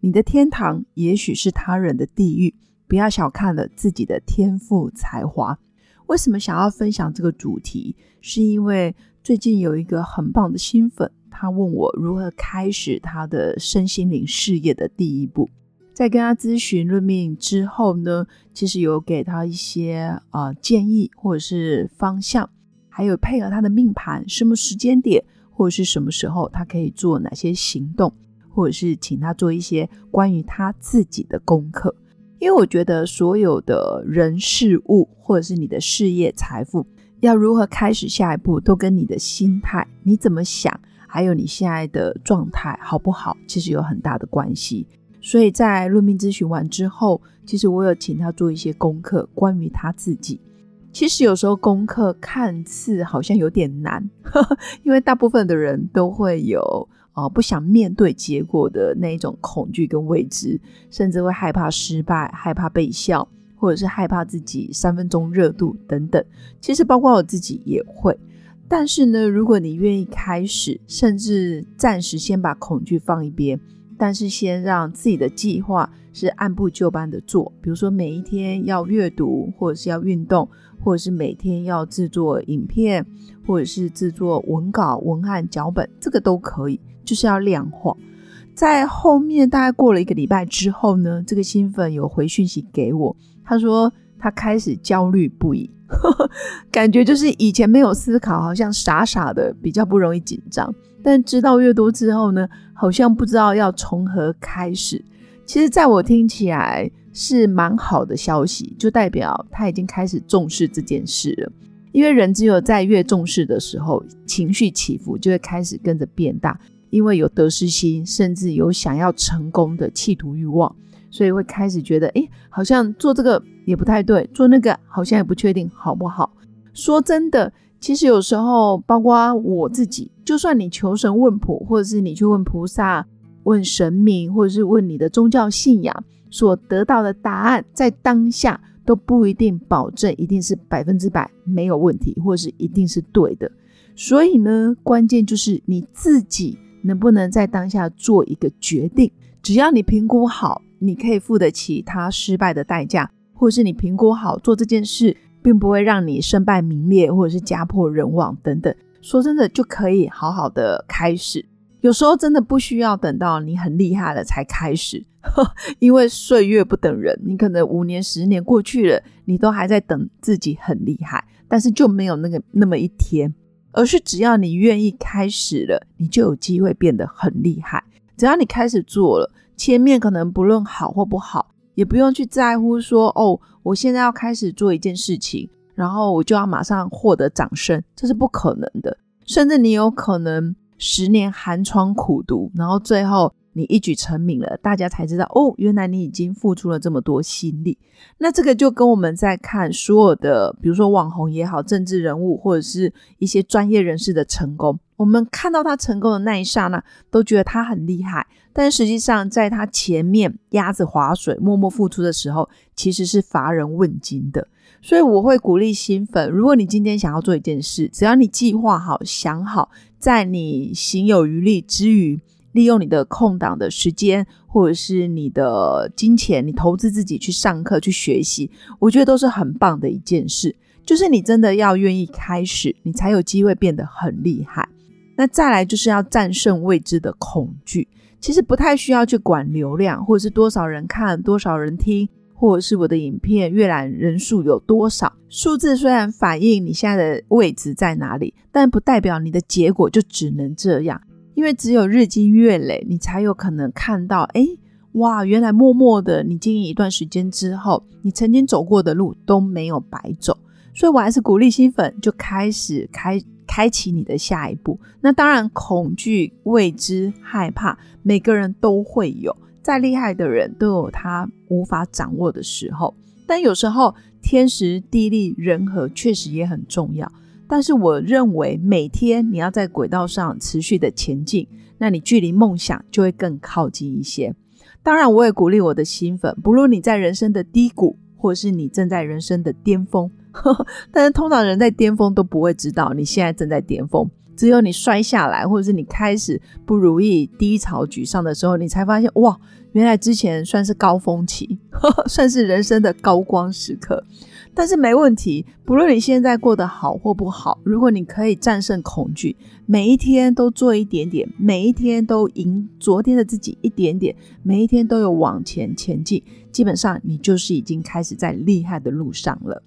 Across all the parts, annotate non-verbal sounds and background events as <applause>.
你的天堂也许是他人的地狱，不要小看了自己的天赋才华。为什么想要分享这个主题？是因为最近有一个很棒的新粉，他问我如何开始他的身心灵事业的第一步。在跟他咨询论命之后呢，其实有给他一些啊建议或者是方向，还有配合他的命盘，什么时间点或者是什么时候他可以做哪些行动。或者是请他做一些关于他自己的功课，因为我觉得所有的人事物，或者是你的事业财富，要如何开始下一步，都跟你的心态、你怎么想，还有你现在的状态好不好，其实有很大的关系。所以在论命咨询完之后，其实我有请他做一些功课，关于他自己。其实有时候功课看似好像有点难，<laughs> 因为大部分的人都会有。哦，不想面对结果的那一种恐惧跟未知，甚至会害怕失败、害怕被笑，或者是害怕自己三分钟热度等等。其实包括我自己也会。但是呢，如果你愿意开始，甚至暂时先把恐惧放一边，但是先让自己的计划是按部就班的做，比如说每一天要阅读，或者是要运动，或者是每天要制作影片，或者是制作文稿、文案、脚本，这个都可以。就是要量化，在后面大概过了一个礼拜之后呢，这个新粉有回讯息给我，他说他开始焦虑不已，<laughs> 感觉就是以前没有思考，好像傻傻的比较不容易紧张，但知道越多之后呢，好像不知道要从何开始。其实，在我听起来是蛮好的消息，就代表他已经开始重视这件事了。因为人只有在越重视的时候，情绪起伏就会开始跟着变大。因为有得失心，甚至有想要成功的企图欲望，所以会开始觉得，哎，好像做这个也不太对，做那个好像也不确定好不好。说真的，其实有时候，包括我自己，就算你求神问卜，或者是你去问菩萨、问神明，或者是问你的宗教信仰，所得到的答案，在当下都不一定保证一定是百分之百没有问题，或者是一定是对的。所以呢，关键就是你自己。能不能在当下做一个决定？只要你评估好，你可以付得起他失败的代价，或是你评估好做这件事，并不会让你身败名裂，或者是家破人亡等等。说真的，就可以好好的开始。有时候真的不需要等到你很厉害了才开始，呵 <laughs> 因为岁月不等人。你可能五年、十年过去了，你都还在等自己很厉害，但是就没有那个那么一天。而是只要你愿意开始了，你就有机会变得很厉害。只要你开始做了，前面可能不论好或不好，也不用去在乎说哦，我现在要开始做一件事情，然后我就要马上获得掌声，这是不可能的。甚至你有可能十年寒窗苦读，然后最后。你一举成名了，大家才知道哦，原来你已经付出了这么多心力。那这个就跟我们在看所有的，比如说网红也好，政治人物或者是一些专业人士的成功，我们看到他成功的那一刹那，都觉得他很厉害。但实际上，在他前面鸭子划水、默默付出的时候，其实是乏人问津的。所以我会鼓励新粉，如果你今天想要做一件事，只要你计划好、想好，在你行有余力之余。利用你的空档的时间，或者是你的金钱，你投资自己去上课去学习，我觉得都是很棒的一件事。就是你真的要愿意开始，你才有机会变得很厉害。那再来就是要战胜未知的恐惧。其实不太需要去管流量，或者是多少人看、多少人听，或者是我的影片阅览人数有多少。数字虽然反映你现在的位置在哪里，但不代表你的结果就只能这样。因为只有日积月累，你才有可能看到，哎，哇，原来默默的你经营一段时间之后，你曾经走过的路都没有白走。所以我还是鼓励新粉就开始开开启你的下一步。那当然，恐惧、未知、害怕，每个人都会有。再厉害的人都有他无法掌握的时候，但有时候天时地利人和确实也很重要。但是我认为每天你要在轨道上持续的前进，那你距离梦想就会更靠近一些。当然，我也鼓励我的新粉，不论你在人生的低谷，或是你正在人生的巅峰，呵 <laughs> 呵但是通常人在巅峰都不会知道你现在正在巅峰。只有你摔下来，或者是你开始不如意、低潮、沮丧的时候，你才发现哇，原来之前算是高峰期呵呵，<laughs> 算是人生的高光时刻。但是没问题，不论你现在过得好或不好，如果你可以战胜恐惧，每一天都做一点点，每一天都赢昨天的自己一点点，每一天都有往前前进，基本上你就是已经开始在厉害的路上了。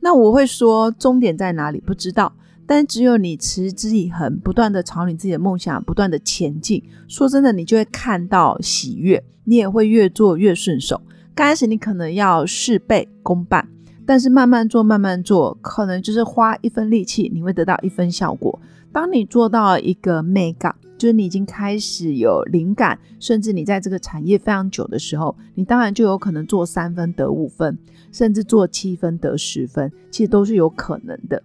那我会说，终点在哪里？不知道。但只有你持之以恒，不断的朝你自己的梦想不断的前进，说真的，你就会看到喜悦，你也会越做越顺手。刚开始你可能要事倍功半，但是慢慢做，慢慢做，可能就是花一分力气，你会得到一分效果。当你做到一个 mega，就是你已经开始有灵感，甚至你在这个产业非常久的时候，你当然就有可能做三分得五分，甚至做七分得十分，其实都是有可能的。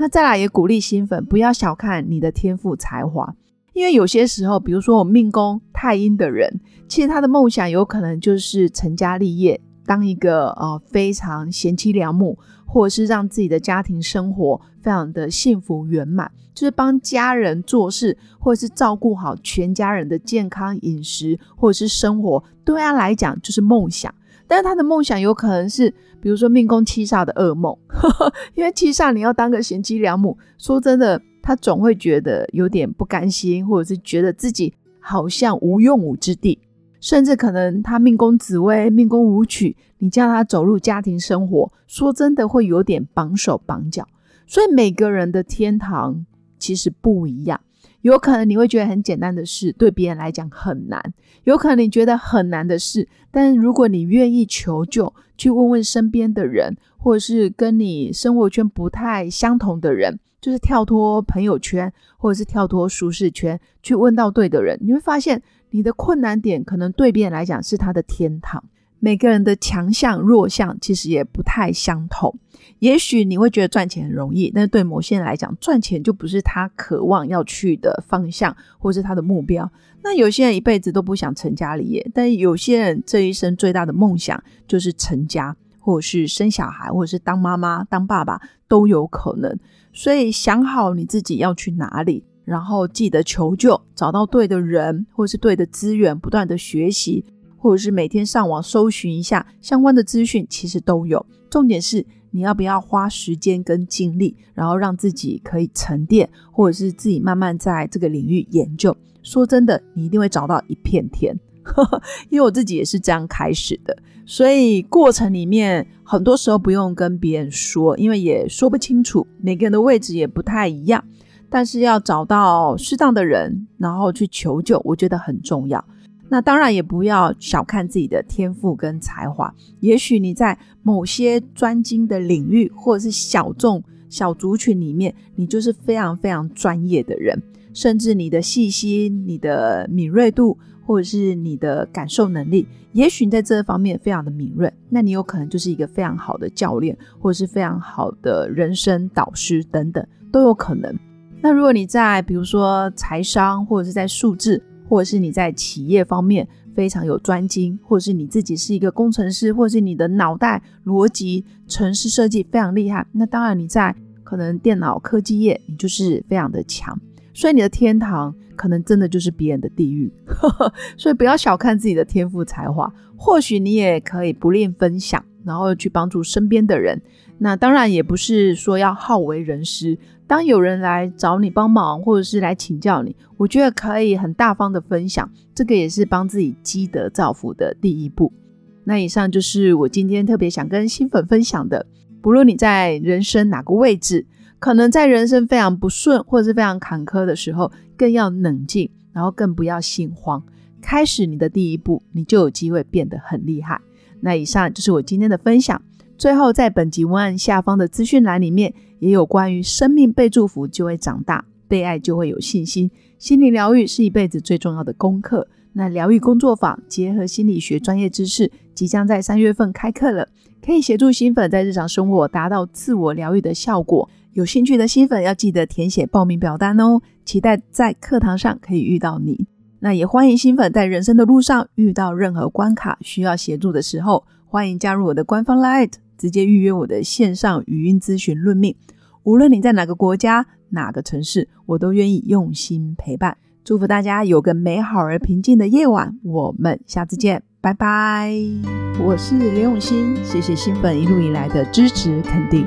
那再来也鼓励新粉，不要小看你的天赋才华，因为有些时候，比如说我命宫太阴的人，其实他的梦想有可能就是成家立业，当一个呃非常贤妻良母，或者是让自己的家庭生活非常的幸福圆满，就是帮家人做事，或者是照顾好全家人的健康饮食，或者是生活，对他来讲就是梦想。但是他的梦想有可能是，比如说命宫七煞的噩梦，<laughs> 因为七煞你要当个贤妻良母，说真的，他总会觉得有点不甘心，或者是觉得自己好像无用武之地，甚至可能他命宫紫薇、命宫武曲，你叫他走入家庭生活，说真的会有点绑手绑脚。所以每个人的天堂其实不一样。有可能你会觉得很简单的事，对别人来讲很难；有可能你觉得很难的事，但如果你愿意求救，去问问身边的人，或者是跟你生活圈不太相同的人，就是跳脱朋友圈，或者是跳脱舒适圈，去问到对的人，你会发现你的困难点可能对别人来讲是他的天堂。每个人的强项弱项其实也不太相同。也许你会觉得赚钱很容易，但是对某些人来讲，赚钱就不是他渴望要去的方向，或是他的目标。那有些人一辈子都不想成家立业，但有些人这一生最大的梦想就是成家，或者是生小孩，或者是当妈妈、当爸爸都有可能。所以想好你自己要去哪里，然后记得求救，找到对的人，或是对的资源，不断的学习。或者是每天上网搜寻一下相关的资讯，其实都有。重点是你要不要花时间跟精力，然后让自己可以沉淀，或者是自己慢慢在这个领域研究。说真的，你一定会找到一片天。<laughs> 因为我自己也是这样开始的，所以过程里面很多时候不用跟别人说，因为也说不清楚，每个人的位置也不太一样。但是要找到适当的人，然后去求救，我觉得很重要。那当然也不要小看自己的天赋跟才华，也许你在某些专精的领域，或者是小众小族群里面，你就是非常非常专业的人，甚至你的细心、你的敏锐度，或者是你的感受能力，也许你在这方面非常的敏锐，那你有可能就是一个非常好的教练，或者是非常好的人生导师等等都有可能。那如果你在比如说财商，或者是在数字，或者是你在企业方面非常有专精，或者是你自己是一个工程师，或者是你的脑袋逻辑、城市设计非常厉害，那当然你在可能电脑科技业你就是非常的强，所以你的天堂可能真的就是别人的地狱，<laughs> 所以不要小看自己的天赋才华，或许你也可以不吝分享，然后去帮助身边的人。那当然也不是说要好为人师。当有人来找你帮忙，或者是来请教你，我觉得可以很大方的分享，这个也是帮自己积德造福的第一步。那以上就是我今天特别想跟新粉分享的。不论你在人生哪个位置，可能在人生非常不顺或者是非常坎坷的时候，更要冷静，然后更不要心慌。开始你的第一步，你就有机会变得很厉害。那以上就是我今天的分享。最后，在本集文案下方的资讯栏里面。也有关于生命被祝福就会长大，被爱就会有信心。心理疗愈是一辈子最重要的功课。那疗愈工作坊结合心理学专业知识，即将在三月份开课了，可以协助新粉在日常生活达到自我疗愈的效果。有兴趣的新粉要记得填写报名表单哦，期待在课堂上可以遇到你。那也欢迎新粉在人生的路上遇到任何关卡需要协助的时候，欢迎加入我的官方 Light，直接预约我的线上语音咨询论命。无论你在哪个国家、哪个城市，我都愿意用心陪伴。祝福大家有个美好而平静的夜晚，我们下次见，拜拜。我是刘永新，谢谢新粉一路以来的支持肯定。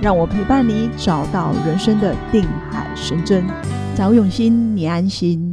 让我陪伴你找到人生的定海神针。找永新，你安心。